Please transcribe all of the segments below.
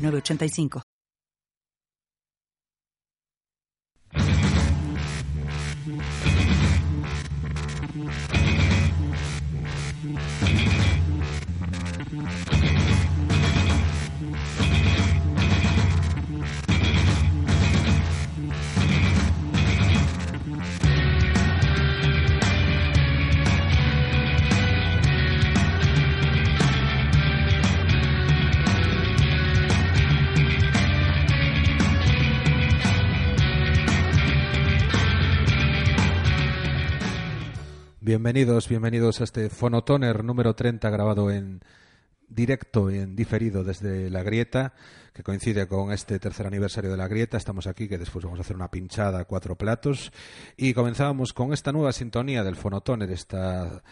906985. Bienvenidos, bienvenidos a este Fonotoner número 30 grabado en directo y en diferido desde La Grieta, que coincide con este tercer aniversario de La Grieta. Estamos aquí, que después vamos a hacer una pinchada a cuatro platos. Y comenzábamos con esta nueva sintonía del Fonotoner, esta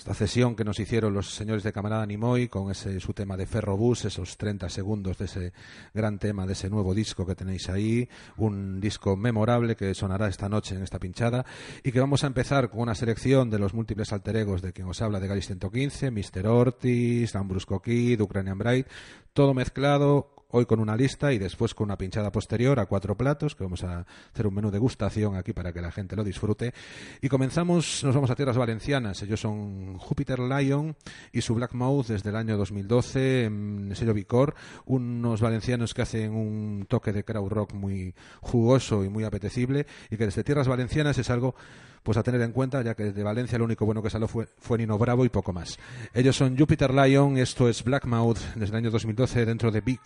esta cesión que nos hicieron los señores de Camarada Nimoy con ese su tema de Ferrobús, esos 30 segundos de ese gran tema, de ese nuevo disco que tenéis ahí, un disco memorable que sonará esta noche en esta pinchada y que vamos a empezar con una selección de los múltiples alter egos de quien os habla de Galis 115, Mr. Ortiz, Ambrusco Kid, Ukrainian Bright, todo mezclado hoy con una lista y después con una pinchada posterior a cuatro platos, que vamos a hacer un menú de gustación aquí para que la gente lo disfrute. Y comenzamos, nos vamos a tierras valencianas. Ellos son Jupiter Lion y su Black Mouth desde el año 2012 en el sello Vicor, unos valencianos que hacen un toque de crowd rock muy jugoso y muy apetecible y que desde tierras valencianas es algo pues a tener en cuenta, ya que desde Valencia lo único bueno que salió fue, fue Nino Bravo y poco más. Ellos son Jupiter Lion, esto es Blackmouth desde el año 2012 dentro de Big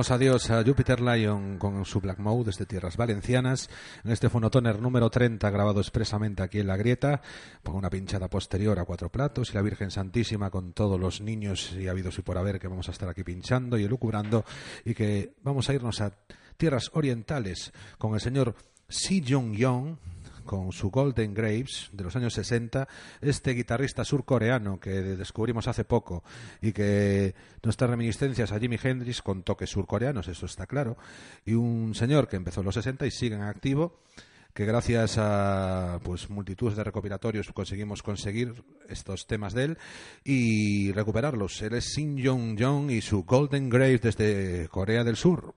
Decimos adiós a Jupiter Lion con su Black Mode desde Tierras Valencianas en este fonotoner número 30 grabado expresamente aquí en La Grieta con una pinchada posterior a cuatro platos y la Virgen Santísima con todos los niños y habidos y por haber que vamos a estar aquí pinchando y elucubrando y que vamos a irnos a tierras orientales con el señor Si Jong Yong con su Golden Grapes de los años 60, este guitarrista surcoreano que descubrimos hace poco y que nuestras reminiscencias a Jimi Hendrix con toques surcoreanos, eso está claro, y un señor que empezó en los 60 y sigue en activo que gracias a pues multitud de recopilatorios conseguimos conseguir estos temas de él y recuperarlos. Él es Shin Jong Jong y su Golden Grapes desde Corea del Sur.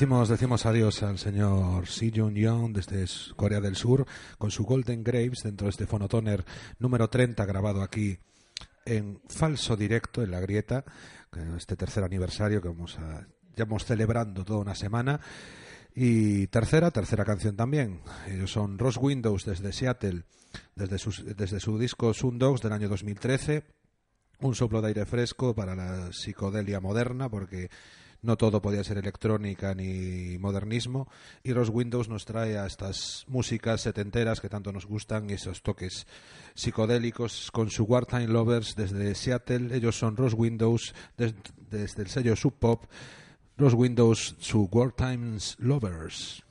Decimos, decimos adiós al señor Si Jun Young desde Corea del Sur con su Golden Grapes dentro de este fonotoner número 30 grabado aquí en falso directo en la grieta, este tercer aniversario que vamos a, ya vamos celebrando toda una semana. Y tercera, tercera canción también. Ellos son Ross Windows desde Seattle, desde desde su disco Sundogs del año 2013. Un soplo de aire fresco para la psicodelia moderna, porque no todo podía ser electrónica ni modernismo y Ross Windows nos trae a estas músicas setenteras que tanto nos gustan y esos toques psicodélicos con su Wartime Lovers desde Seattle. Ellos son Ross Windows desde el sello Sub Pop. Ross Windows, su Wartime Lovers.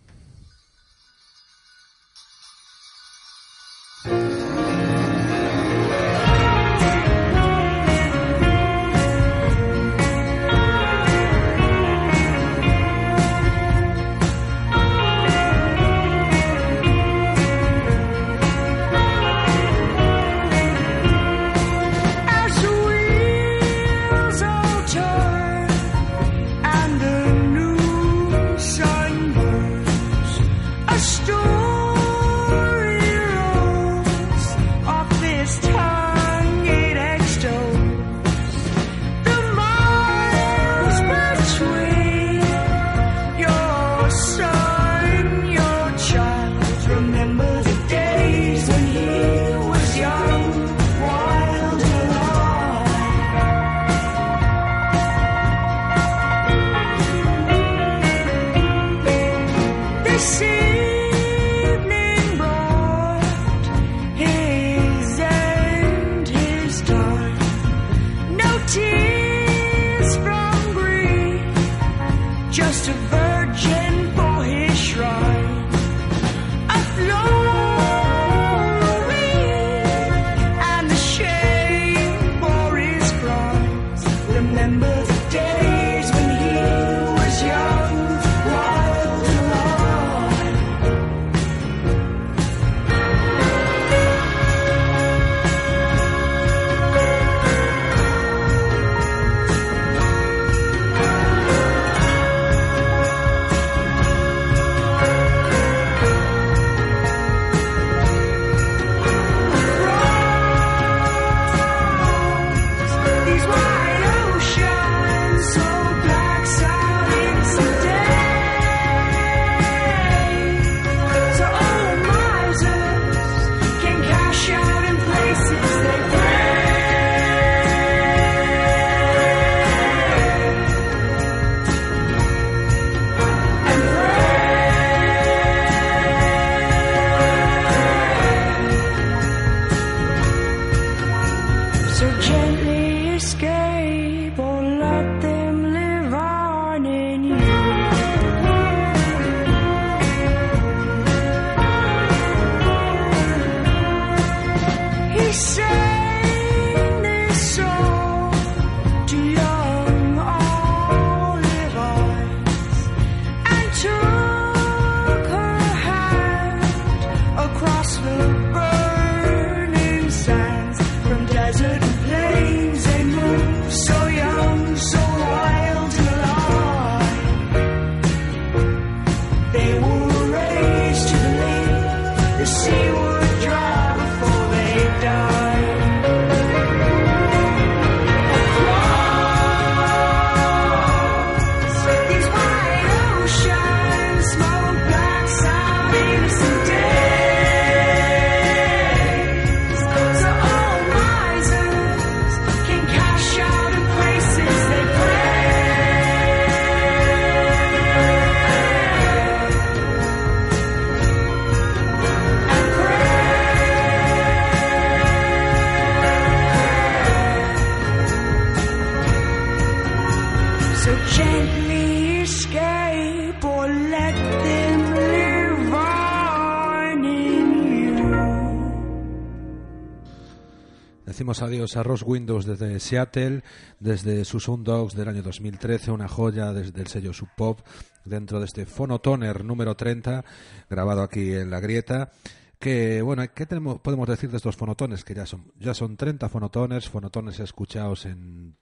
Adiós a Ross Windows desde Seattle, desde sus Dogs del año 2013, una joya desde el sello Sub Pop, dentro de este Phonotoner número 30, grabado aquí en La Grieta. Que, bueno, ¿qué tenemos, podemos decir de estos fonotones? Que ya son, ya son 30 fonotones, fonotones escuchados en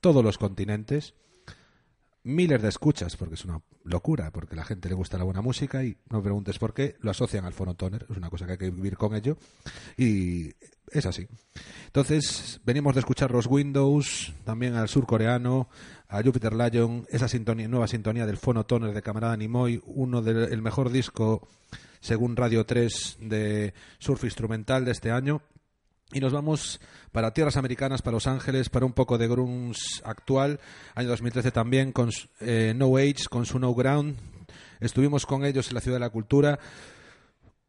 todos los continentes miles de escuchas, porque es una locura, porque a la gente le gusta la buena música y no preguntes por qué, lo asocian al fonotoner, es una cosa que hay que vivir con ello y es así. Entonces, venimos de escuchar los Windows, también al surcoreano, a Jupiter Lion, esa sintonía, nueva sintonía del fonotoner de Camarada Nimoy, uno del mejor disco según Radio 3 de surf instrumental de este año y nos vamos para tierras americanas, para Los Ángeles, para un poco de grunge actual. Año 2013 también con eh, No Age, con su No Ground. Estuvimos con ellos en la Ciudad de la Cultura.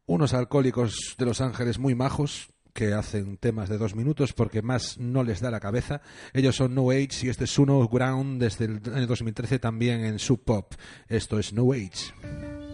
Unos alcohólicos de Los Ángeles muy majos que hacen temas de dos minutos porque más no les da la cabeza. Ellos son No Age y este es su No Ground desde el año 2013 también en Sub Pop. Esto es No Age.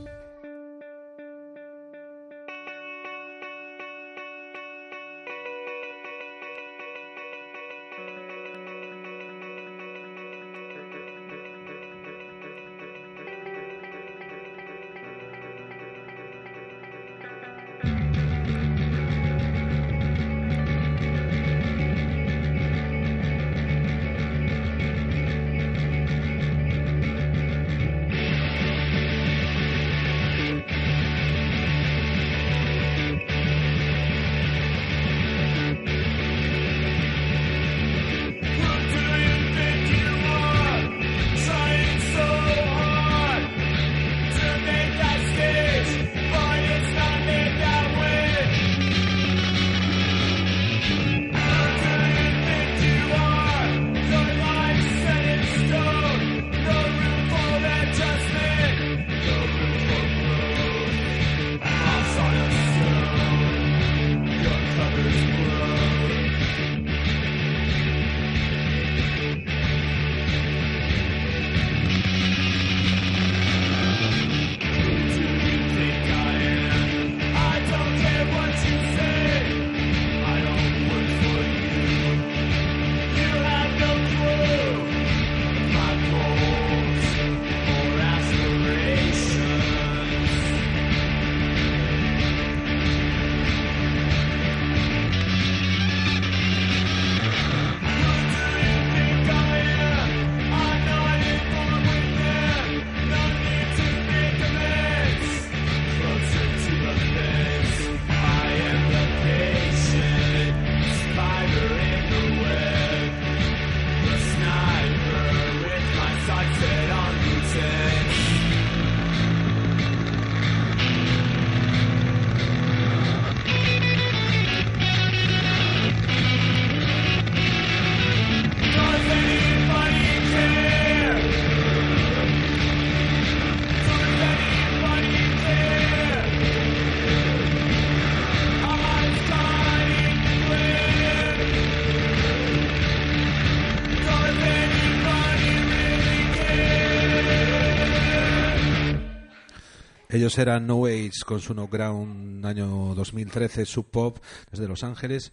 Ellos eran No Age con su No Ground año 2013, Sub Pop, desde Los Ángeles.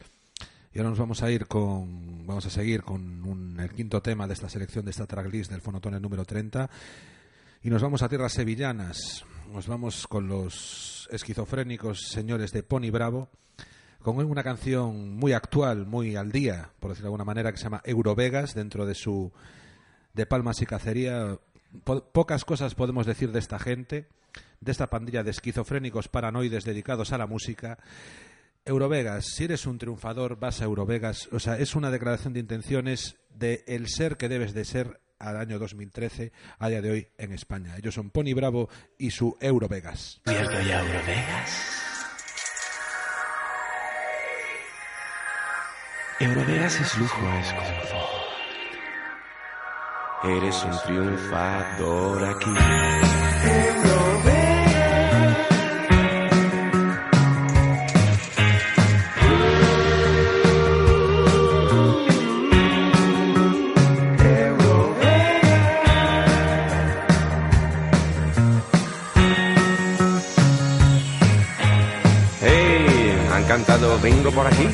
Y ahora nos vamos a ir con, vamos a seguir con el quinto tema de esta selección, de esta tracklist del Fonotone número 30. Y nos vamos a tierras sevillanas. Nos vamos con los esquizofrénicos señores de Pony Bravo, con una canción muy actual, muy al día, por decirlo de alguna manera, que se llama Eurovegas, dentro de su de Palmas y Cacería. pocas cosas podemos decir de esta gente, de esta pandilla de esquizofrénicos paranoides dedicados a la música. Eurovegas, si eres un triunfador, vas a Eurovegas. O sea, es una declaración de intenciones de el ser que debes de ser al año 2013, a día de hoy en España. Ellos son Pony Bravo y su Eurovegas. ¿Cierto ya Eurovegas? Eurovegas es lujo, es confort. Eres un triunfador aquí. Cantado Vengo por aquí.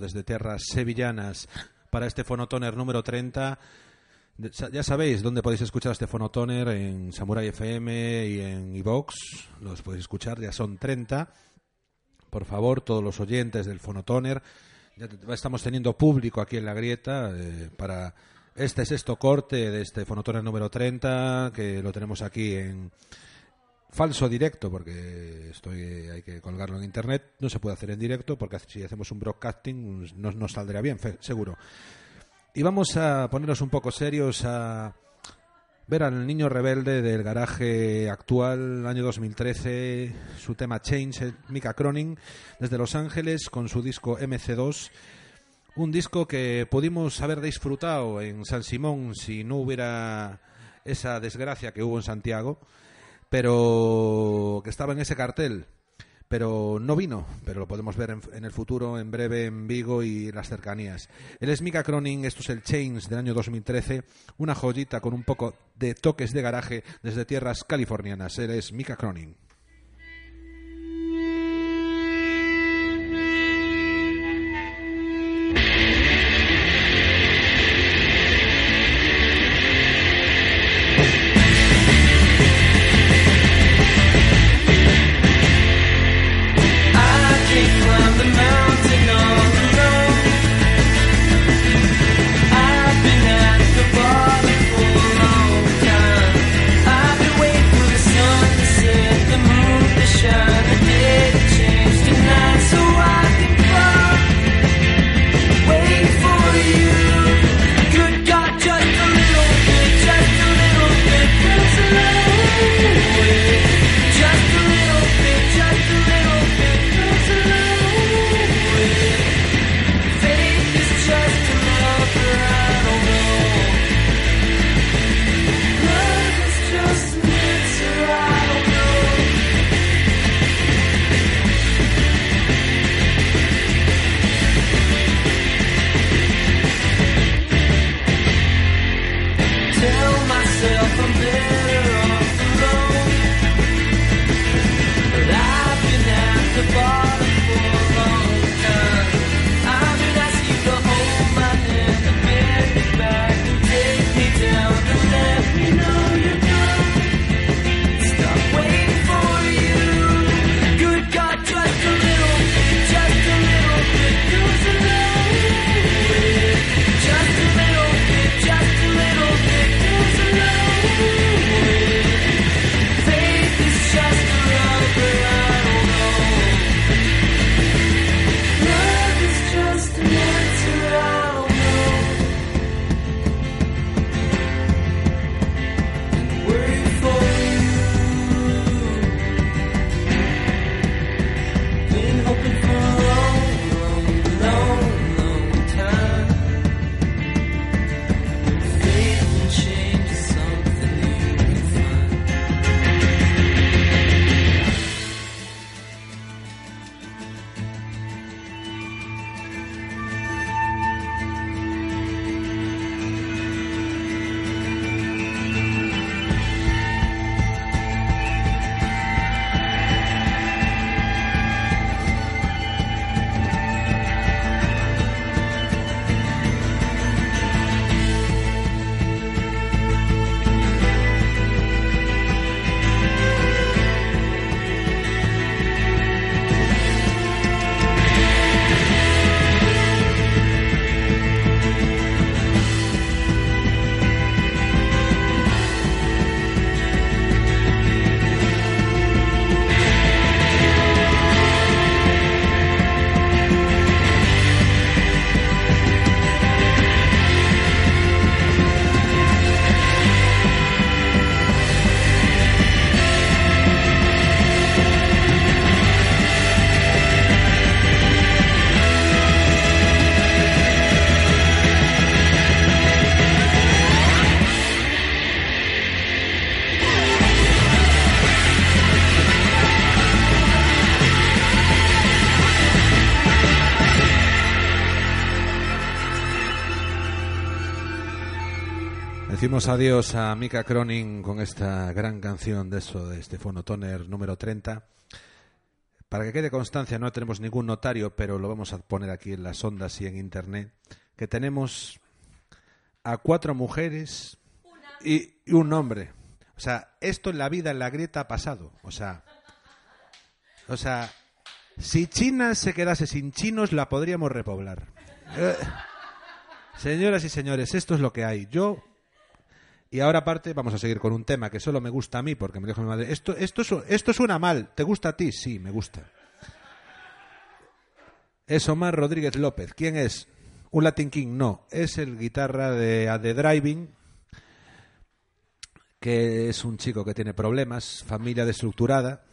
Desde tierras sevillanas para este fonotoner número 30. De- sa- Ya sabéis dónde podéis escuchar este fonotoner en Samurai FM y en iVox. Los podéis escuchar, ya son 30. Por favor, todos los oyentes del fonotoner, ya estamos teniendo público aquí en la grieta eh, para este sexto corte de este fonotoner número 30 que lo tenemos aquí en, falso directo porque estoy hay que colgarlo en internet no se puede hacer en directo porque si hacemos un broadcasting no nos saldrá bien seguro. Y vamos a ponernos un poco serios a ver al niño rebelde del garaje actual año 2013 su tema Change Mika Cronin desde Los Ángeles con su disco MC2 un disco que pudimos haber disfrutado en San Simón si no hubiera esa desgracia que hubo en Santiago pero que estaba en ese cartel, pero no vino, pero lo podemos ver en, en el futuro, en breve, en Vigo y las cercanías. Él es Mika Cronin, esto es el Chains del año 2013, una joyita con un poco de toques de garaje desde tierras californianas. Él es Mika Cronin. fun. Decimos adiós a Mika Cronin con esta gran canción de eso, de este Fonotoner número 30. Para que quede constancia, no tenemos ningún notario, pero lo vamos a poner aquí en las ondas y en internet, que tenemos a cuatro mujeres y, y un hombre. O sea, esto en la vida, en la grieta, ha pasado. O sea, o sea, si China se quedase sin chinos, la podríamos repoblar. Eh, señoras y señores, esto es lo que hay. Yo y ahora aparte vamos a seguir con un tema que solo me gusta a mí porque me dijo mi madre, esto, esto, esto suena mal, ¿te gusta a ti? Sí, me gusta. Es Omar Rodríguez López. ¿Quién es? ¿Un Latin King? No, es el guitarra de The Driving, que es un chico que tiene problemas, familia destructurada,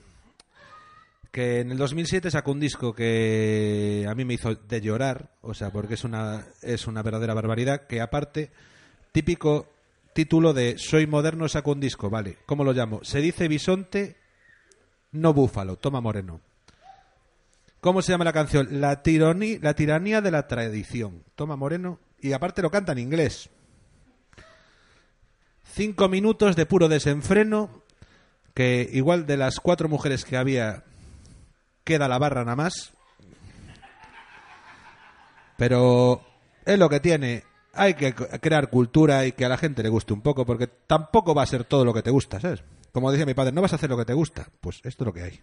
que en el 2007 sacó un disco que a mí me hizo de llorar, o sea, porque es una, es una verdadera barbaridad, que aparte, típico título de Soy moderno, saco un disco, vale, ¿cómo lo llamo? Se dice bisonte, no búfalo, toma moreno. ¿Cómo se llama la canción? La, tironi- la tiranía de la tradición, toma moreno, y aparte lo canta en inglés. Cinco minutos de puro desenfreno, que igual de las cuatro mujeres que había, queda la barra nada más. Pero es lo que tiene. Hay que crear cultura y que a la gente le guste un poco, porque tampoco va a ser todo lo que te gusta, ¿sabes? Como decía mi padre, no vas a hacer lo que te gusta. Pues esto es lo que hay.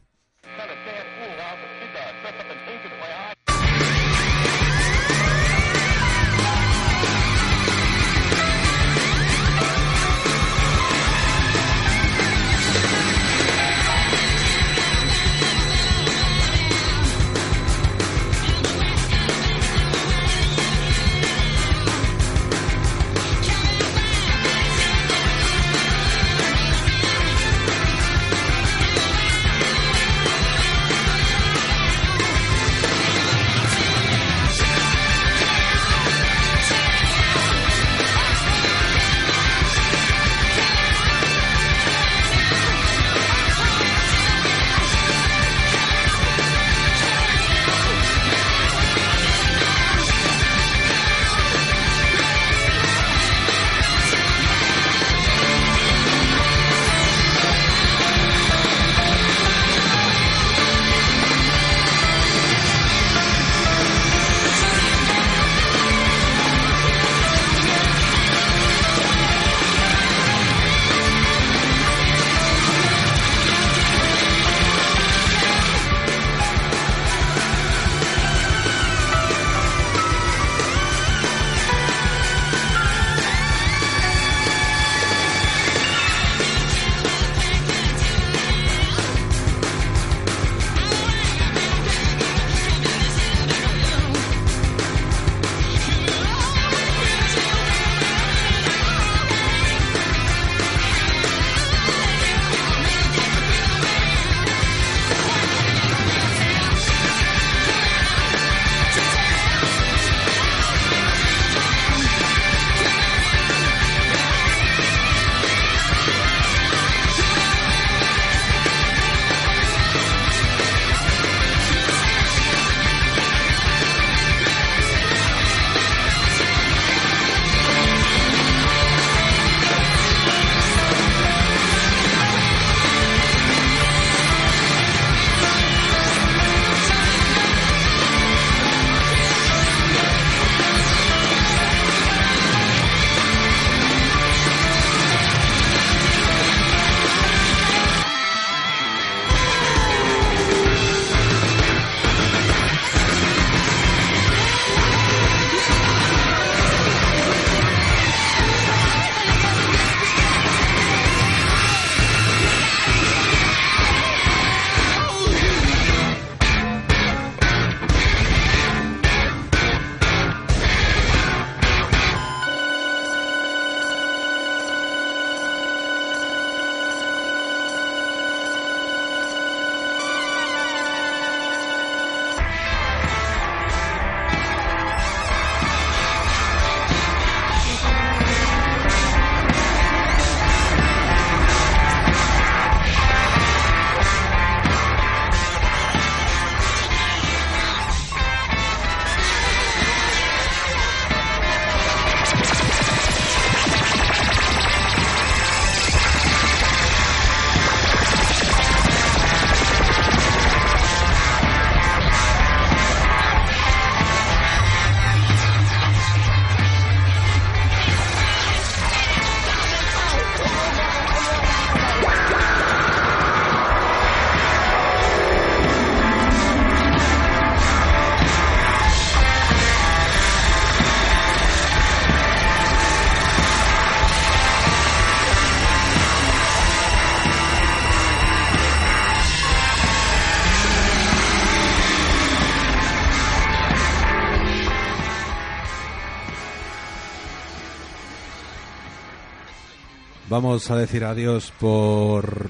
Vamos a decir adiós por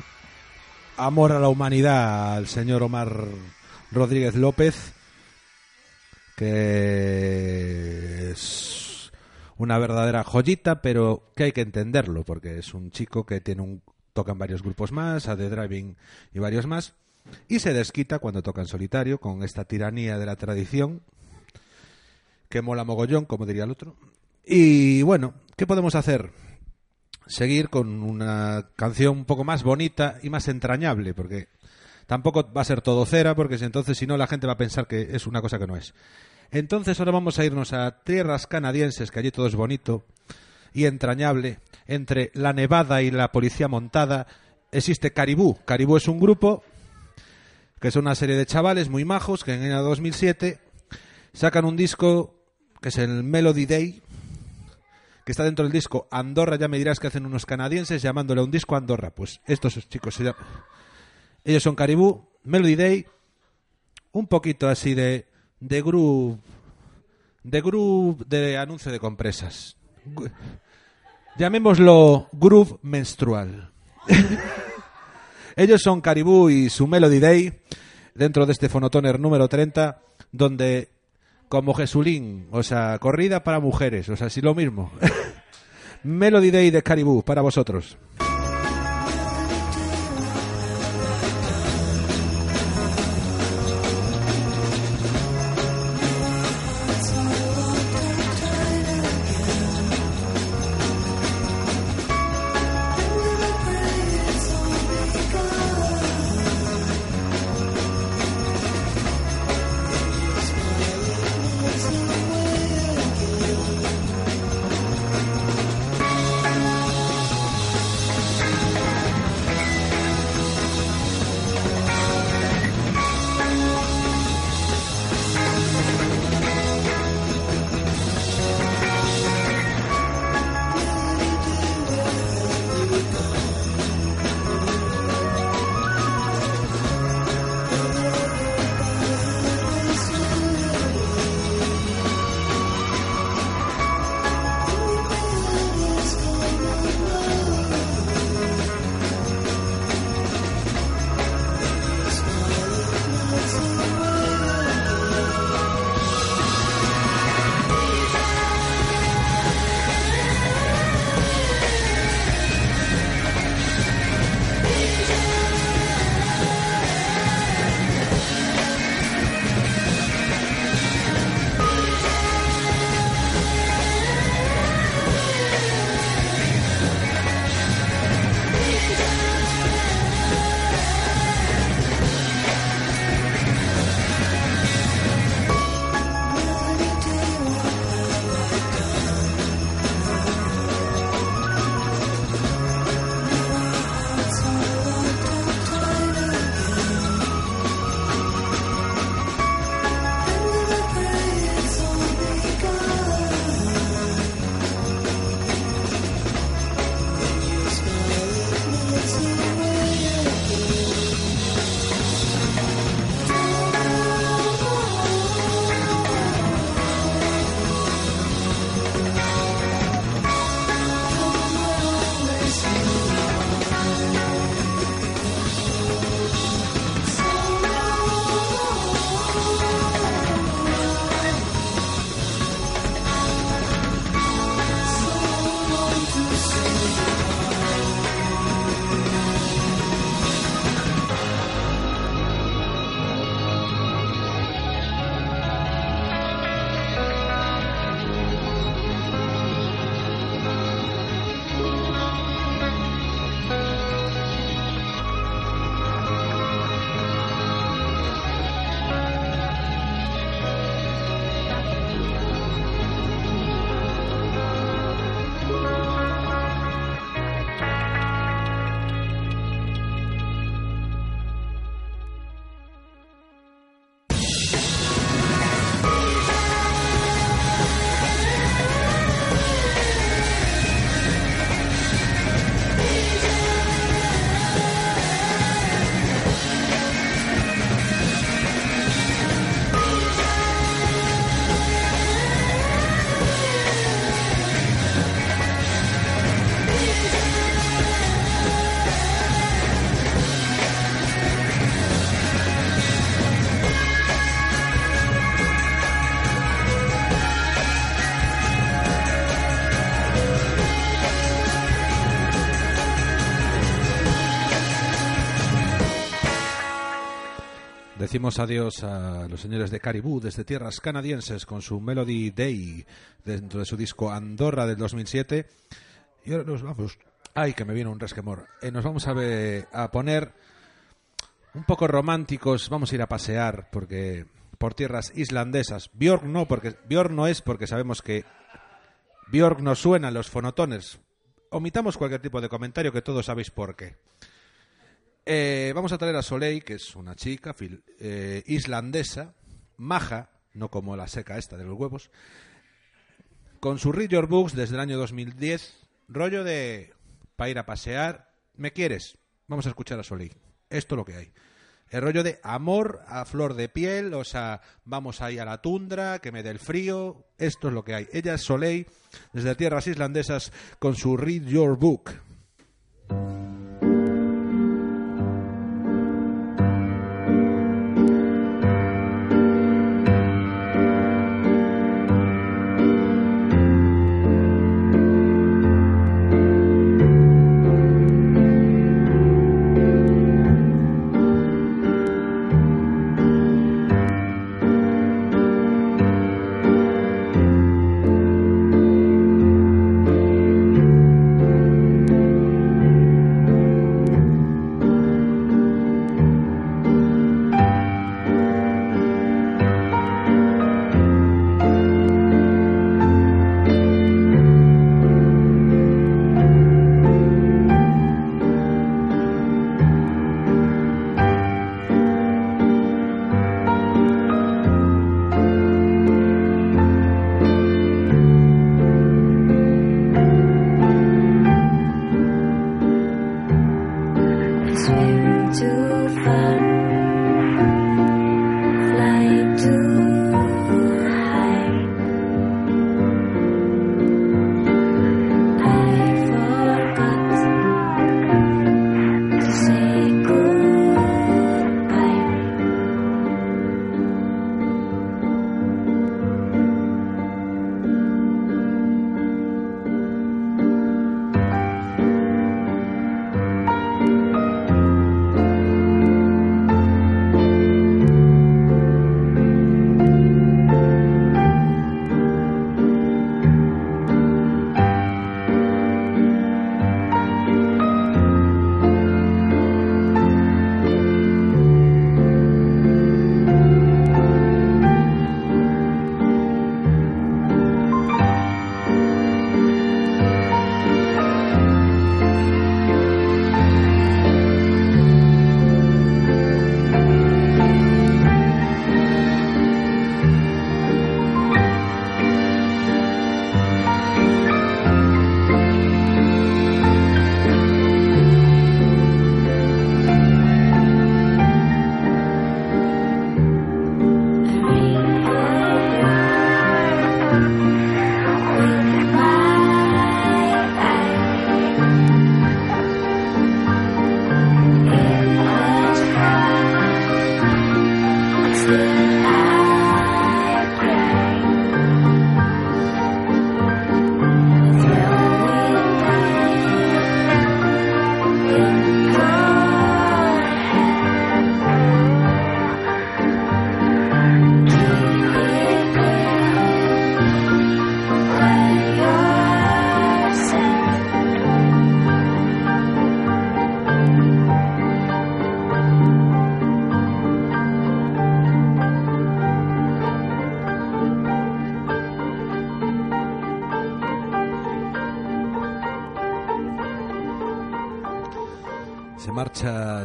amor a la humanidad al señor Omar Rodríguez López, que es una verdadera joyita, pero que hay que entenderlo, porque es un chico que tiene un toca en varios grupos más, a The Driving y varios más, y se desquita cuando toca en solitario con esta tiranía de la tradición, que mola mogollón, como diría el otro. Y bueno, ¿qué podemos hacer? Seguir con una canción un poco más bonita y más entrañable, porque tampoco va a ser todo cera, porque si entonces si no la gente va a pensar que es una cosa que no es. Entonces ahora vamos a irnos a tierras canadienses, que allí todo es bonito y entrañable. Entre la Nevada y la policía montada existe Caribú. Caribú es un grupo que son una serie de chavales muy majos que en el año 2007 sacan un disco que es el Melody Day, que está dentro del disco Andorra, ya me dirás que hacen unos canadienses llamándole a un disco Andorra. Pues estos chicos se llaman... Ellos son Caribú, Melody Day, un poquito así de, de groove, de groove de anuncio de compresas. Llamémoslo groove menstrual. Ellos son Caribú y su Melody Day dentro de este fonotoner número 30, donde como Jesulín, o sea, corrida para mujeres, o sea, sí lo mismo. Melody Day de Caribú para vosotros. Adiós a los señores de Caribou desde tierras canadienses con su Melody Day dentro de su disco Andorra del 2007. Y ahora nos vamos. Ay, que me viene un resquemor. Eh, nos vamos a poner un poco románticos. Vamos a ir a pasear porque por tierras islandesas. Björk no, porque Björk no es porque sabemos que Björk no suena en los fonotones. Omitamos cualquier tipo de comentario que todos sabéis por qué. Eh, vamos a traer a Soleil, que es una chica eh, islandesa, maja, no como la seca esta de los huevos, con su Read Your Books desde el año 2010, rollo de para ir a pasear, ¿me quieres? Vamos a escuchar a Soleil. Esto es lo que hay. El rollo de amor a flor de piel, o sea, vamos ahí a la tundra, que me dé el frío, esto es lo que hay. Ella es Soleil, desde tierras islandesas, con su Read Your Book.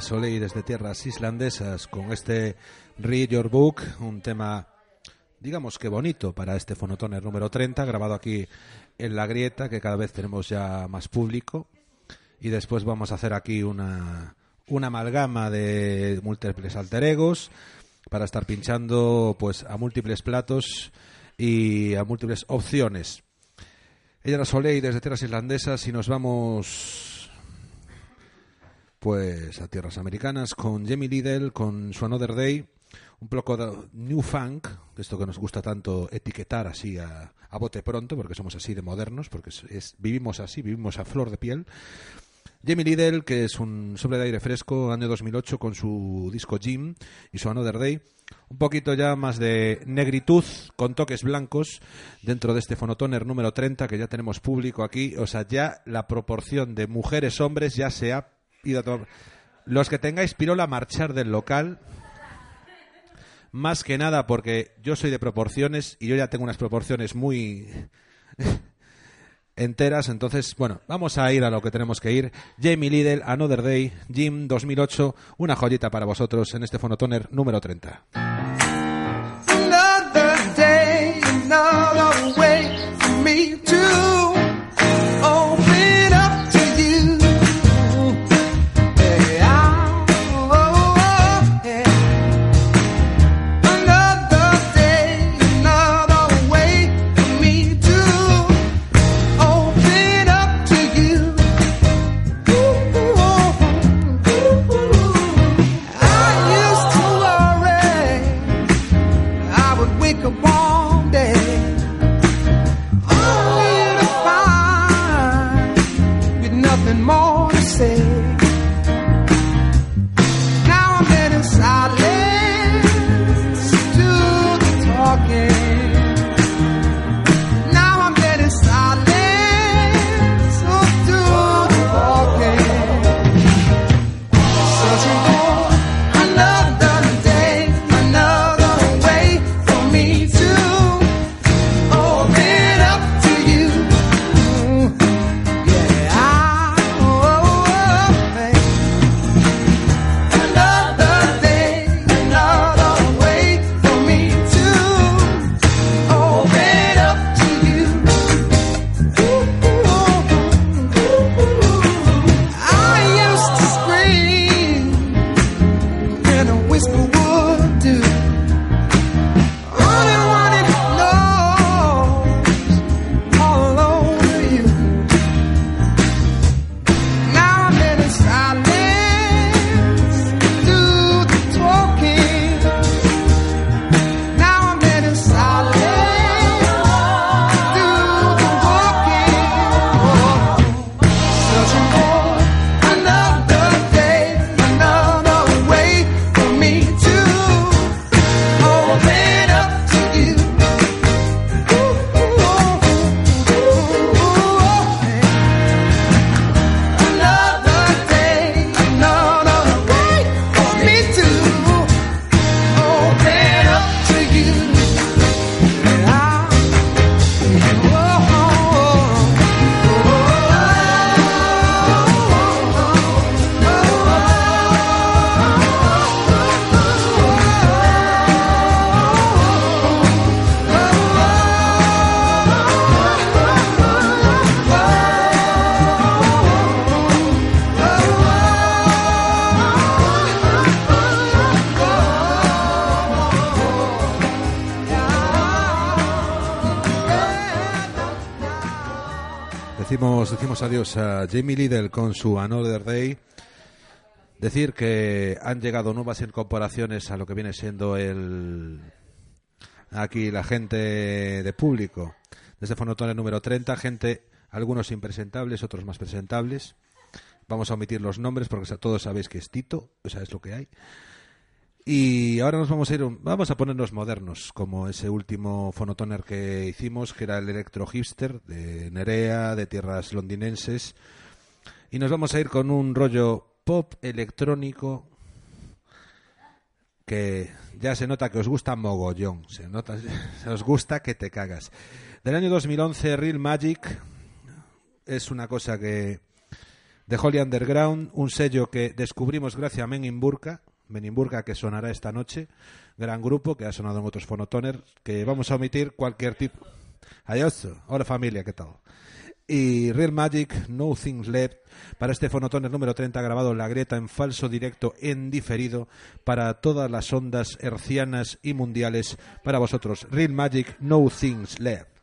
Soleil desde tierras islandesas con este Read Your Book, un tema, digamos que bonito para este fonotoner número 30, grabado aquí en La Grieta, que cada vez tenemos ya más público. Y después vamos a hacer aquí una, una amalgama de múltiples alter egos para estar pinchando pues a múltiples platos y a múltiples opciones. Ella era Soleil desde tierras islandesas y nos vamos pues a tierras americanas con Jamie Liddell con su Another Day un poco de new funk esto que nos gusta tanto etiquetar así a, a bote pronto porque somos así de modernos porque es, es- vivimos así vivimos a flor de piel Jamie Liddell, que es un sobre de aire fresco, año 2008, con su disco Jim y su Another Day. Un poquito ya más de negritud, con toques blancos, dentro de este fonotoner número 30, que ya tenemos público aquí. O sea, ya la proporción de mujeres-hombres ya se ha Los que tengáis pirola, marchar del local. Más que nada porque yo soy de proporciones y yo ya tengo unas proporciones muy enteras. Entonces, bueno, vamos a ir a lo que tenemos que ir. Jamie Liddell, Another Day, Jim 2008, una joyita para vosotros en este fonotoner número 30. Decimos, adiós a Jamie Liddell con su Another Day. Decir que han llegado nuevas incorporaciones a lo que viene siendo el aquí la gente de público. Desde Fonotone número 30, gente, algunos impresentables, otros más presentables. Vamos a omitir los nombres porque todos sabéis que es Tito, o sea, es lo que hay. Y ahora nos vamos a ir, vamos a ponernos modernos, como ese último fonotoner que hicimos, que era el Electro Hipster de Nerea, de tierras londinenses. Y nos vamos a ir con un rollo pop electrónico que ya se nota que os gusta mogollón, se nota, se os gusta que te cagas. Del año 2011, Real Magic es una cosa que de Holy Underground, un sello que descubrimos gracias a Men in Burka, Burka que sonará esta noche, gran grupo que ha sonado en otros fonotoner, que vamos a omitir cualquier tipo. Adiós, hola familia, ¿qué tal? Y Real Magic, No Things Left, para este fonotoner número 30 grabado en La Grieta en falso directo, en diferido, para todas las ondas hercianas y mundiales, para vosotros. Real Magic, No Things Left.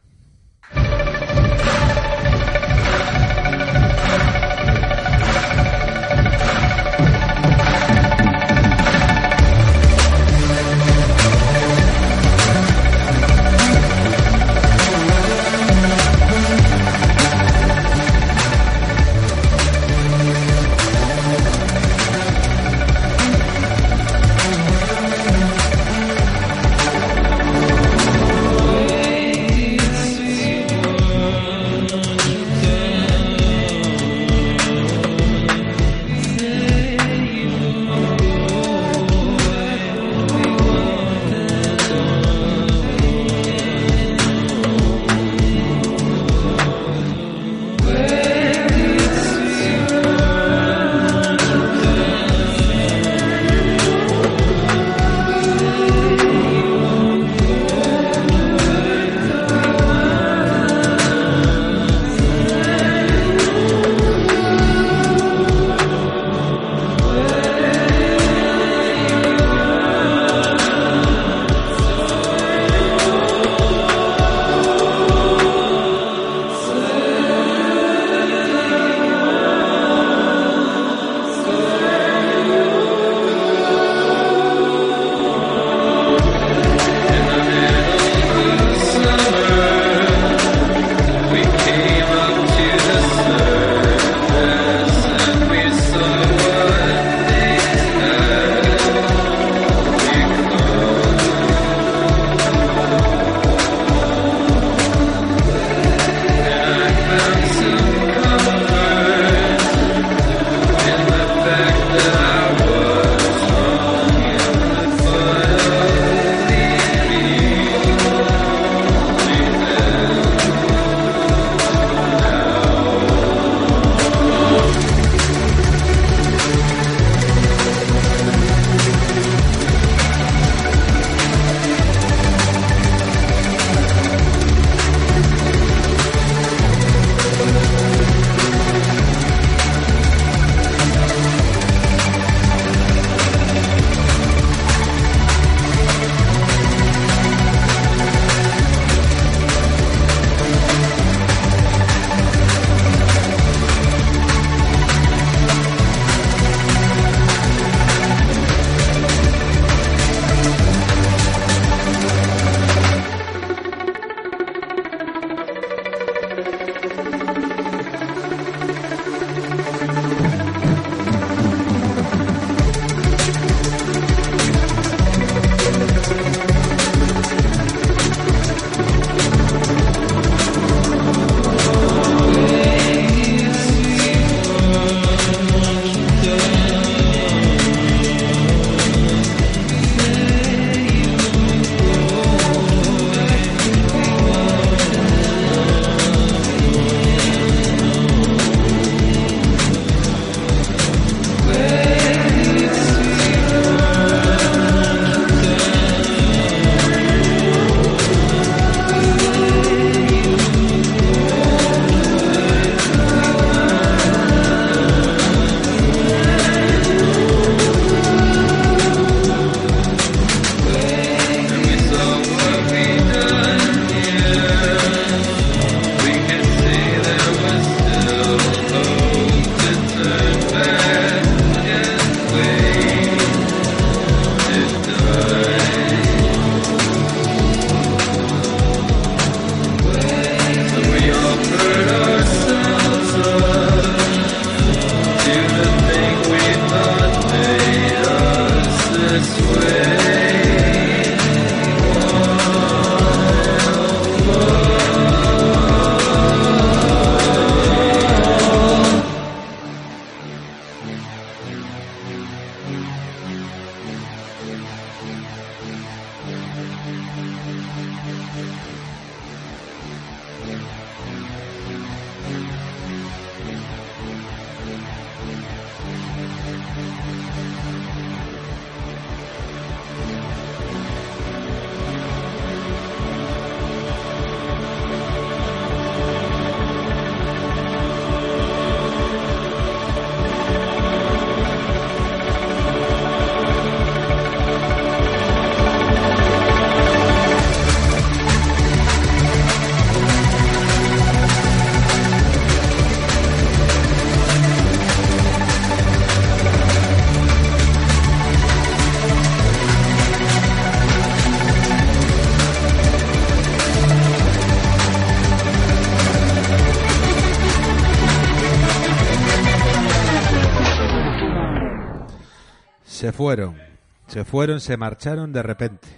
Se fueron, se marcharon de repente.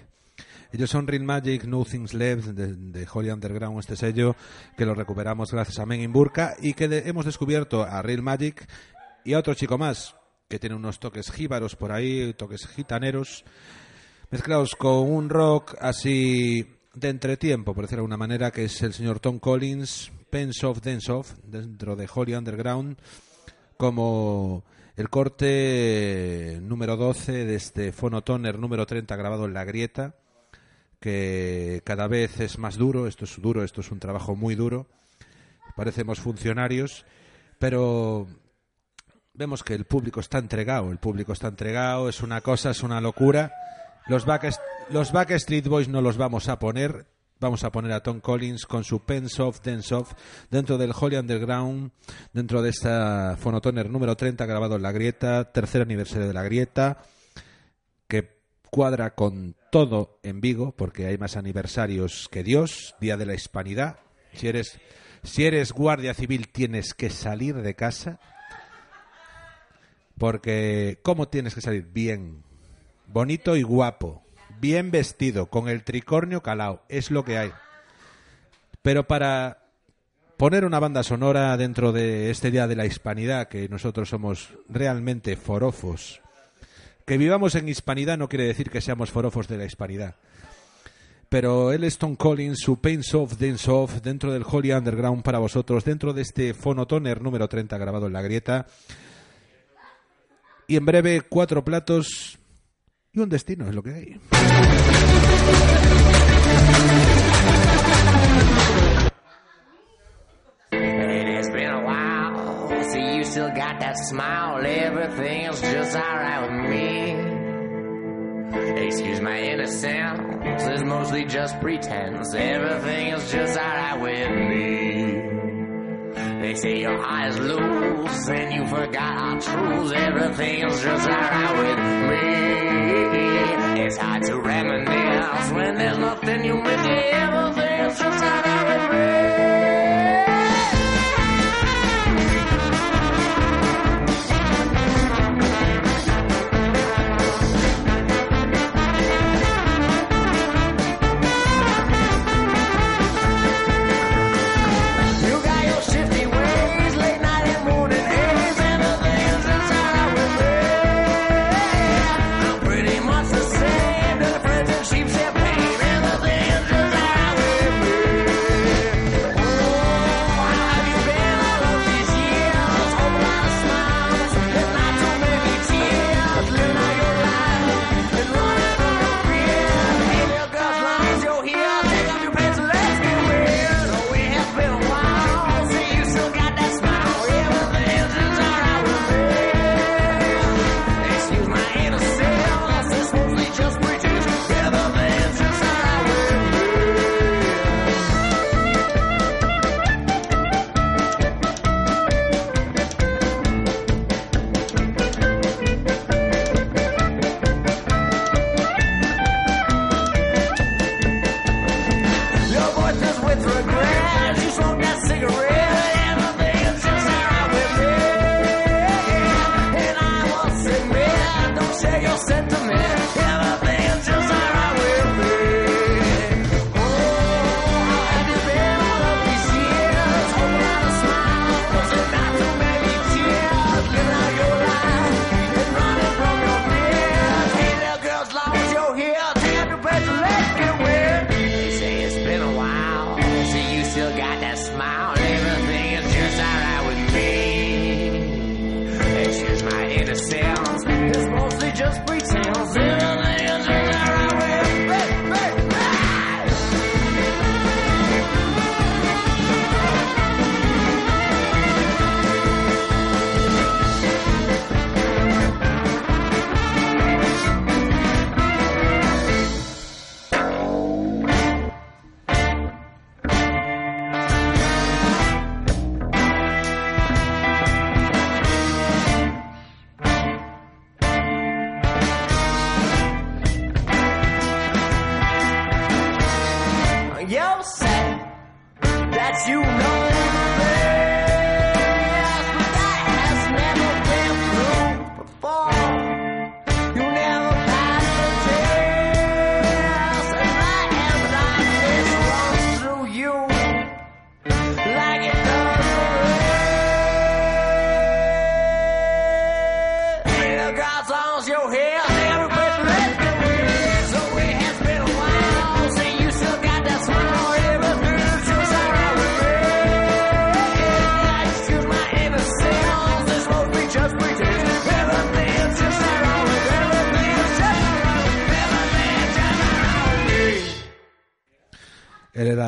Ellos son Real Magic, Nothing's Left, de, Holy Underground, este sello, que lo recuperamos gracias a Men in Burka y que de- hemos descubierto a Real Magic y a otro chico más, que tiene unos toques jíbaros por ahí, toques gitaneros, mezclados con un rock así de entretiempo, por decirlo de alguna manera, que es el señor Tom Collins, Pence of Dance Off, dentro de Holy Underground, como el corte número 12 de este Phonotoner número 30 grabado en La Grieta, que cada vez es más duro, esto es duro, esto es un trabajo muy duro, parecemos funcionarios, pero vemos que el público está entregado, el público está entregado, es una cosa, es una locura. Los, Backst- los Backstreet Boys no los vamos a poner, vamos a poner a Tom Collins con su Pence Off, Dance Off, dentro del Holy Underground, dentro de esta Phonotoner número 30 grabado en La Grieta, tercer aniversario de La Grieta, que cuadra con todo en Vigo, porque hay más aniversarios que Dios, Día de la Hispanidad. Si eres, si eres guardia civil tienes que salir de casa, porque ¿cómo tienes que salir? Bien, bonito y guapo, bien vestido, con el tricornio calao, es lo que hay. Pero para poner una banda sonora dentro de este Día de la Hispanidad, que nosotros somos realmente forofos, que vivamos en hispanidad no quiere decir que seamos forofos de la hispanidad. Pero es Tom Collins, su Pains Off, Dance Off, dentro del Holy Underground para vosotros, dentro de este Phonotoner número 30 grabado en la grieta. Y en breve, cuatro platos y un destino, es lo que hay. Still got that smile. Everything's just alright with me. Excuse my innocence, it's mostly just pretense. Everything is just alright with me. They say your is loose and you forgot our truths. Everything is just alright with me. It's hard to reminisce when there's nothing you miss. Everything is just alright with me.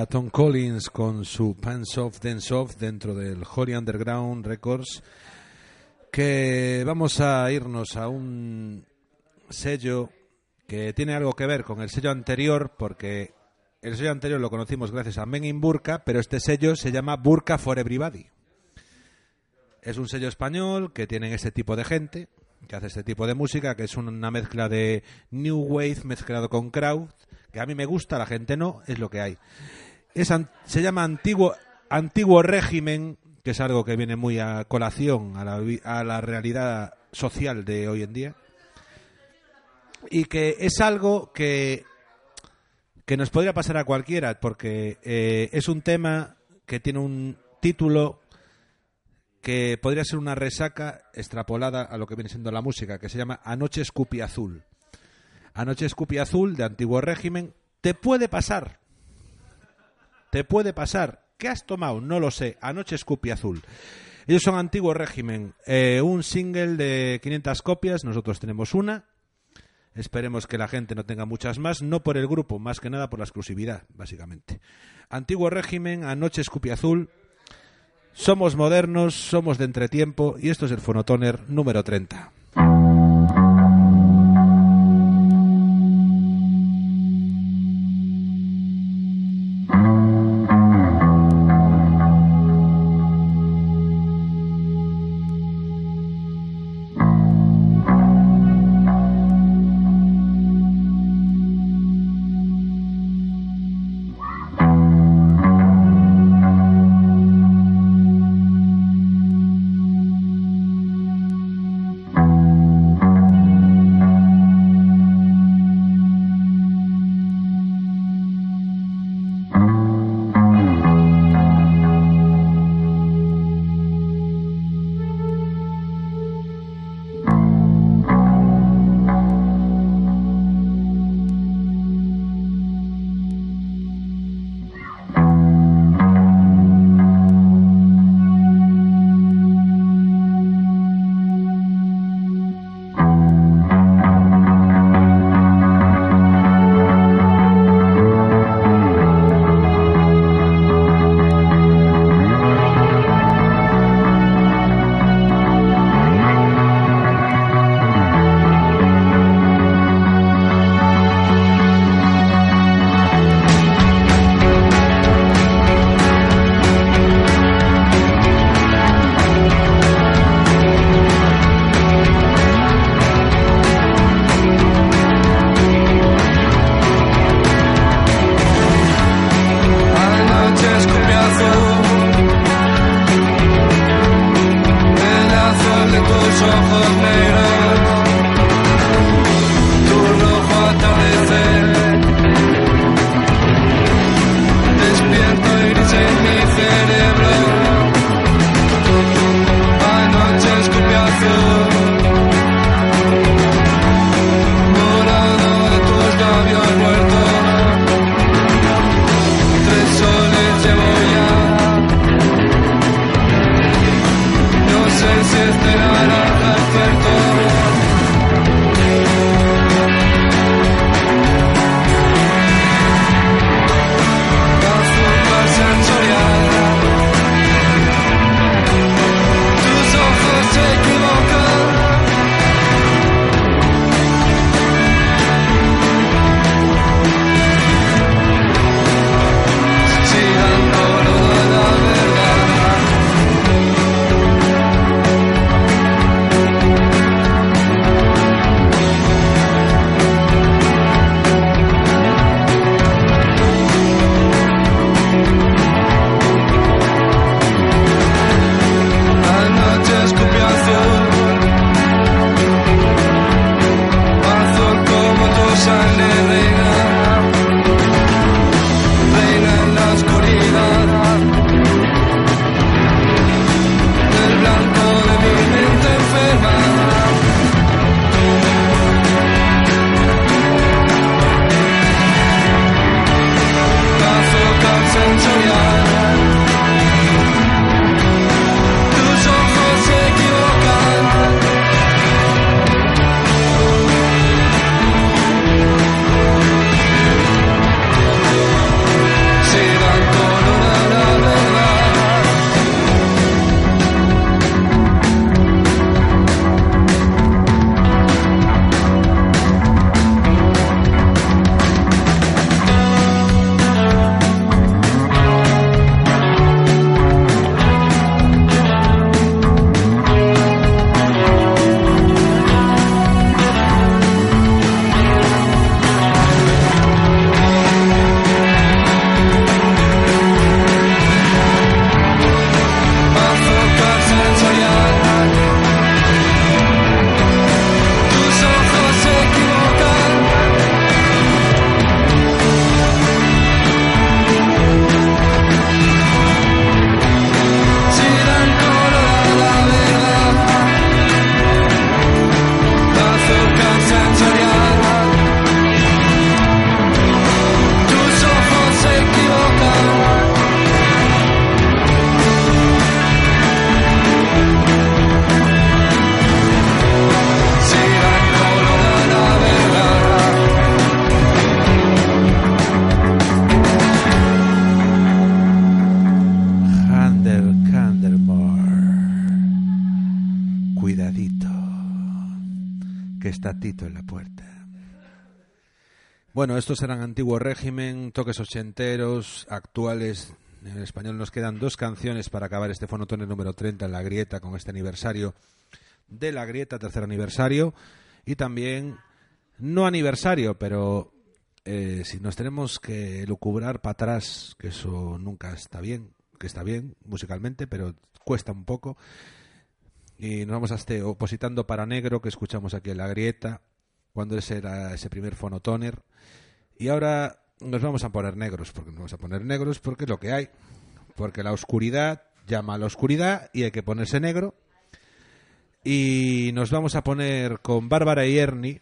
Tom Collins con su Pants Off Dance Off dentro del Holy Underground Records. Que vamos a irnos a un sello que tiene algo que ver con el sello anterior, porque el sello anterior lo conocimos gracias a Men in Burka, pero este sello se llama Burka for Everybody. Es un sello español que tienen este tipo de gente, que hace este tipo de música, que es una mezcla de New Wave mezclado con crowd, que a mí me gusta, la gente no, es lo que hay. Es se llama antiguo, antiguo régimen, que es algo que viene muy a colación a la, realidad social de hoy en día, y que es algo que, que nos podría pasar a cualquiera, porque eh, es un tema que tiene un título que podría ser una resaca extrapolada a lo que viene siendo la música, que se llama Anoche Scoopy Azul. Anoche Scoopy Azul de antiguo régimen. Te puede pasar. Te puede pasar. ¿Qué has tomado? No lo sé. Anoche Scoopy Azul. Ellos son antiguo régimen. Eh, un single de 500 copias. Nosotros tenemos una. Esperemos que la gente no tenga muchas más. No por el grupo, más que nada por la exclusividad, básicamente. Antiguo régimen, Anoche Scoopy Azul. Somos modernos, somos de entretiempo y esto es el Fonotoner número 30. Estos eran antiguo régimen, toques ochenteros, actuales. En español nos quedan dos canciones para acabar este fonotone número 30 en la grieta con este aniversario de la grieta, tercer aniversario. Y también, no aniversario, pero eh, si nos tenemos que lucubrar para atrás, que eso nunca está bien, que está bien musicalmente, pero cuesta un poco. Y nos vamos a este opositando para negro que escuchamos aquí en la grieta, cuando ese era ese primer fonotoner. Y ahora nos vamos a poner negros, porque nos vamos a poner negros porque es lo que hay. Porque la oscuridad llama a la oscuridad y hay que ponerse negro. Y nos vamos a poner con Bárbara y Ernie,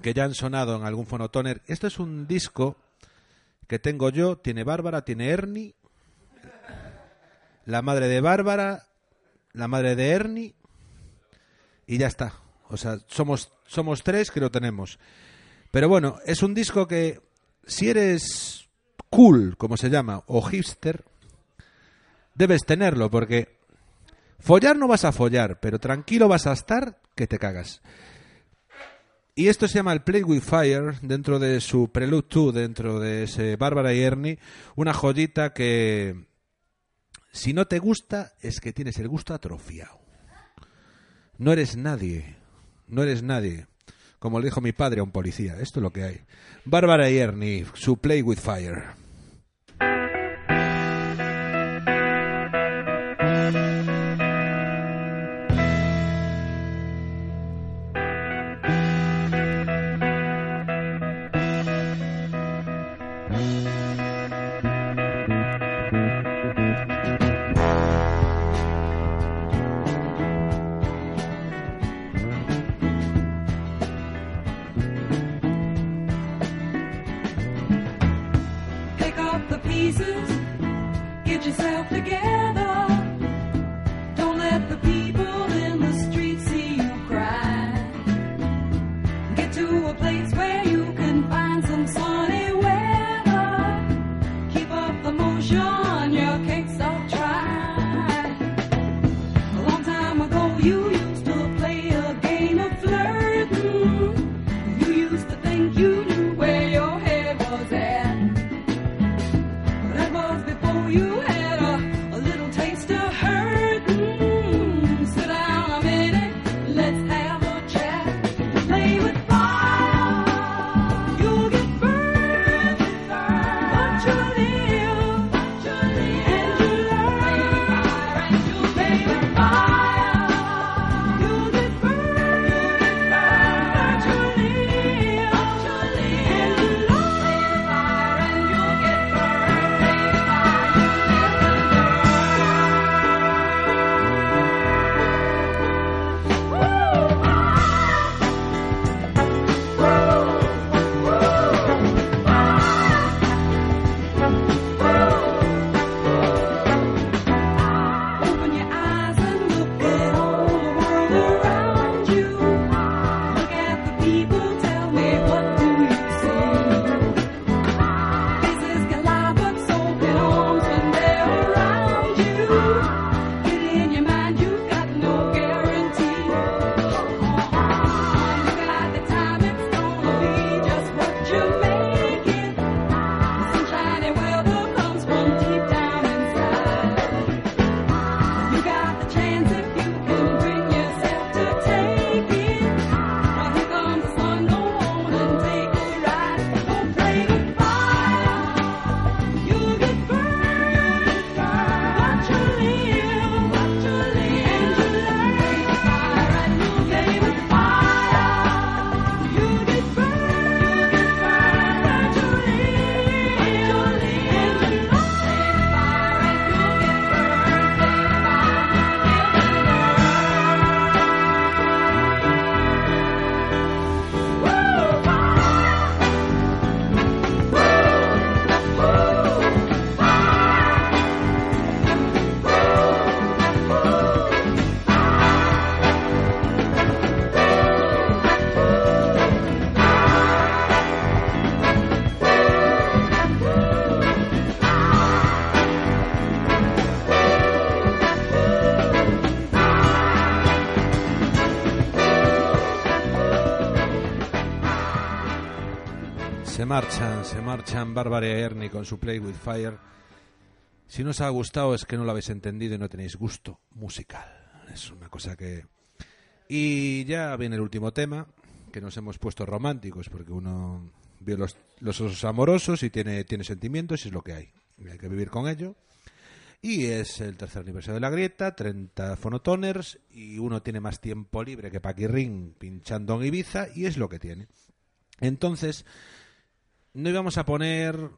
que ya han sonado en algún fonotoner. Esto es un disco que tengo yo, tiene Bárbara, tiene Ernie, la madre de Bárbara, la madre de Ernie, y ya está. O sea, somos, somos tres que lo tenemos. Pero bueno, es un disco que si eres cool, como se llama, o hipster, debes tenerlo, porque follar no vas a follar, pero tranquilo vas a estar que te cagas. Y esto se llama el Play with Fire, dentro de su Prelude 2, dentro de ese Bárbara y Ernie, una joyita que si no te gusta es que tienes el gusto atrofiado. No eres nadie, no eres nadie. Como le dijo mi padre a un policía, esto es lo que hay. Bárbara y su Play with Fire. Marchan, se marchan Bárbara Ernie con su Play with Fire. Si no os ha gustado es que no lo habéis entendido y no tenéis gusto musical. Es una cosa que... Y ya viene el último tema, que nos hemos puesto románticos, porque uno vio los, los osos amorosos y tiene, tiene sentimientos y es lo que hay. Y hay que vivir con ello. Y es el tercer aniversario de la grieta, 30 fonotoners y uno tiene más tiempo libre que Paquirrín pinchando en Ibiza y es lo que tiene. Entonces, no íbamos a poner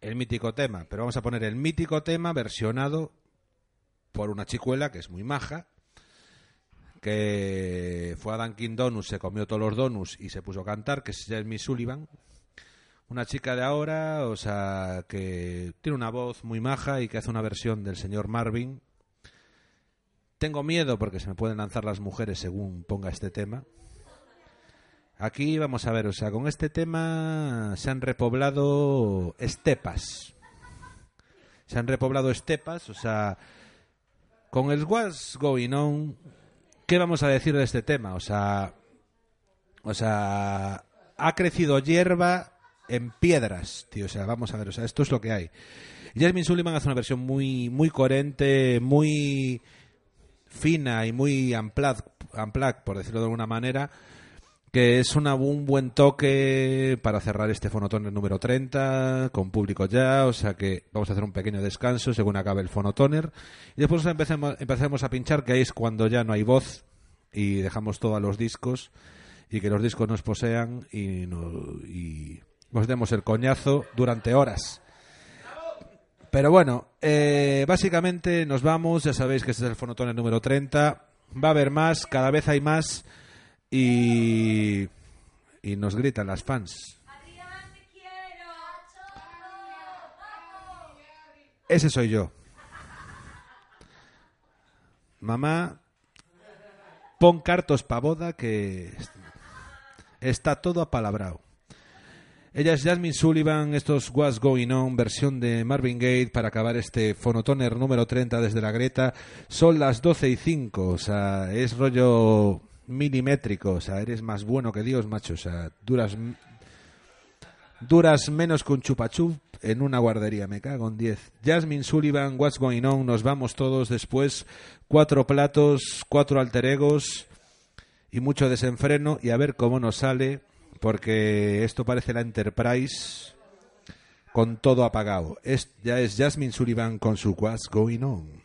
el mítico tema, pero vamos a poner el mítico tema versionado por una chicuela que es muy maja, que fue a Dunkin' Donuts, se comió todos los donuts y se puso a cantar, que es Jeremy Sullivan. Una chica de ahora, o sea, que tiene una voz muy maja y que hace una versión del señor Marvin. Tengo miedo porque se me pueden lanzar las mujeres según ponga este tema. Aquí vamos a ver, o sea, con este tema se han repoblado estepas. Se han repoblado estepas, o sea, con el What's Going On, ¿qué vamos a decir de este tema? O sea, o sea, ha crecido hierba en piedras, tío. O sea, vamos a ver, o sea, esto es lo que hay. Jasmine Sullivan hace una versión muy, muy coherente, muy fina y muy unplugged, unplugged, por decirlo de alguna manera, que es una, un buen toque para cerrar este fonotoner número 30, con público ya, o sea que vamos a hacer un pequeño descanso según acabe el fonotoner. Y después empecemos, empecemos a pinchar, que es cuando ya no hay voz y dejamos todo los discos y que los discos nos posean y, no- y nos demos el coñazo durante horas. Pero bueno, eh, básicamente nos vamos, ya sabéis que este es el fonotoner número 30, va a haber más, cada vez hay más y, y nos gritan las fans. Ese soy yo. Mamá, pon cartos pa' boda que está todo apalabrado. Ella es Jasmine Sullivan, esto es What's Going On, versión de Marvin Gaye para acabar este fonotoner número 30 desde la Greta. Son las 12 y 5, o sea, es rollo milimétrico, o sea, eres más bueno que Dios, macho, o sea, duras duras menos que un chupachup en una guardería, me cago en 10. Jasmine Sullivan, What's Going On, nos vamos todos después, cuatro platos, cuatro alter egos y mucho desenfreno y a ver cómo nos sale, porque esto parece la Enterprise con todo apagado. Es, ya es Jasmine Sullivan con su What's Going On.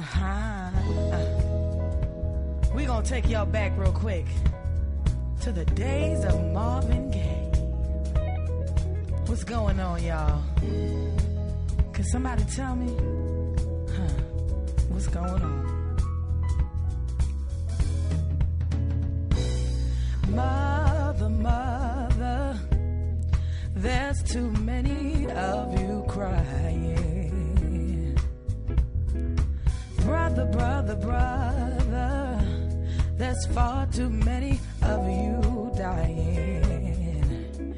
Uh-huh. We gonna take y'all back real quick to the days of Marvin Gaye. What's going on, y'all? Can somebody tell me? Huh? What's going on? Mother, mother, there's too many of you crying. Brother, brother, brother, there's far too many of you dying.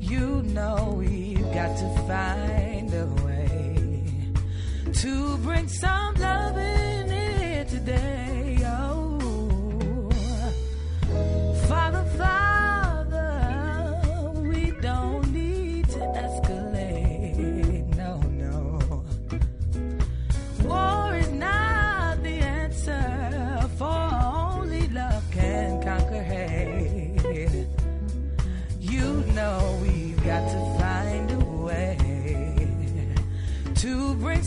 You know we've got to find a way to bring some love in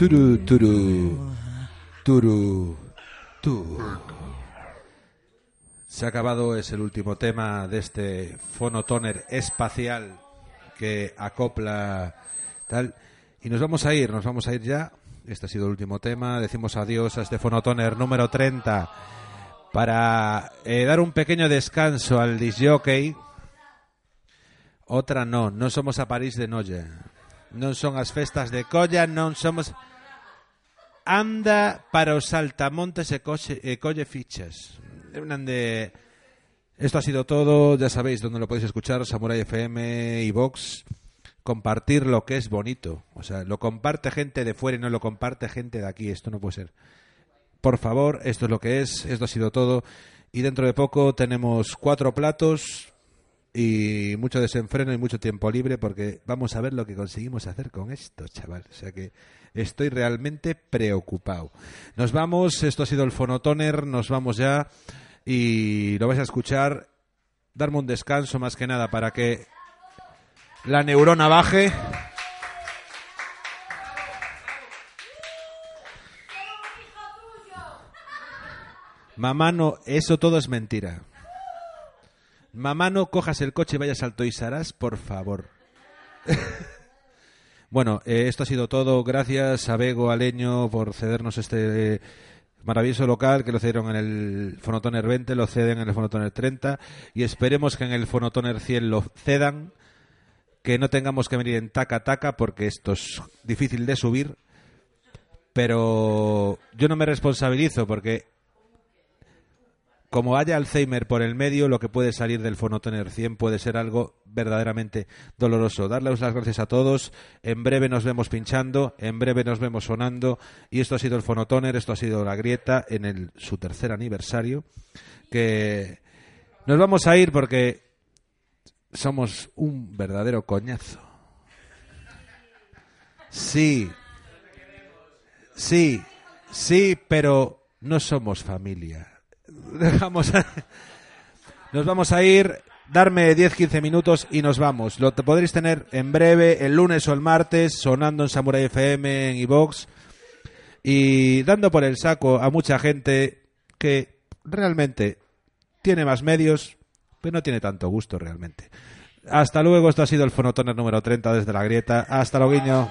Turu, turu, turu. Tu. Se ha acabado, es el último tema de este fonotoner espacial que acopla tal. Y nos vamos a ir, nos vamos a ir ya. Este ha sido el último tema. Decimos adiós a este fonotoner número 30 para eh, dar un pequeño descanso al disjockey. Otra no, no somos a París de Noche. Non son as festas de Colla, non somos... Anda para os saltamontes e, coche, e fichas. Esto ha sido todo, ya sabéis dónde lo podéis escuchar, Samurai FM y Vox. Compartir lo que es bonito. O sea, lo comparte gente de fuera y no lo comparte gente de aquí. Esto no puede ser. Por favor, esto es lo que es, esto ha sido todo. Y dentro de poco tenemos cuatro platos y mucho desenfreno y mucho tiempo libre porque vamos a ver lo que conseguimos hacer con esto, chaval. O sea que estoy realmente preocupado. Nos vamos, esto ha sido el Fonotoner, nos vamos ya y lo vais a escuchar. Darme un descanso más que nada para que la neurona baje. Mamá, no, eso todo es mentira. Mamá, no cojas el coche y vayas al Toys por favor. bueno, eh, esto ha sido todo. Gracias a Bego Aleño por cedernos este eh, maravilloso local que lo cedieron en el Fonotoner 20, lo ceden en el Fonotoner 30 y esperemos que en el Fonotoner 100 lo cedan, que no tengamos que venir en taca taca porque esto es difícil de subir. Pero yo no me responsabilizo porque como haya Alzheimer por el medio, lo que puede salir del Fonotoner 100 puede ser algo verdaderamente doloroso. Darles las gracias a todos. En breve nos vemos pinchando, en breve nos vemos sonando. Y esto ha sido el Fonotoner, esto ha sido la grieta en su tercer aniversario. Que nos vamos a ir porque somos un verdadero coñazo. Sí, sí, sí, pero no somos familia dejamos nos vamos a ir. Darme 10-15 minutos y nos vamos. Lo podréis tener en breve el lunes o el martes sonando en Samurai FM en iVox y dando por el saco a mucha gente que realmente tiene más medios pero no tiene tanto gusto realmente. Hasta luego esto ha sido el Fonotoner número 30 desde la grieta. Hasta luego guiño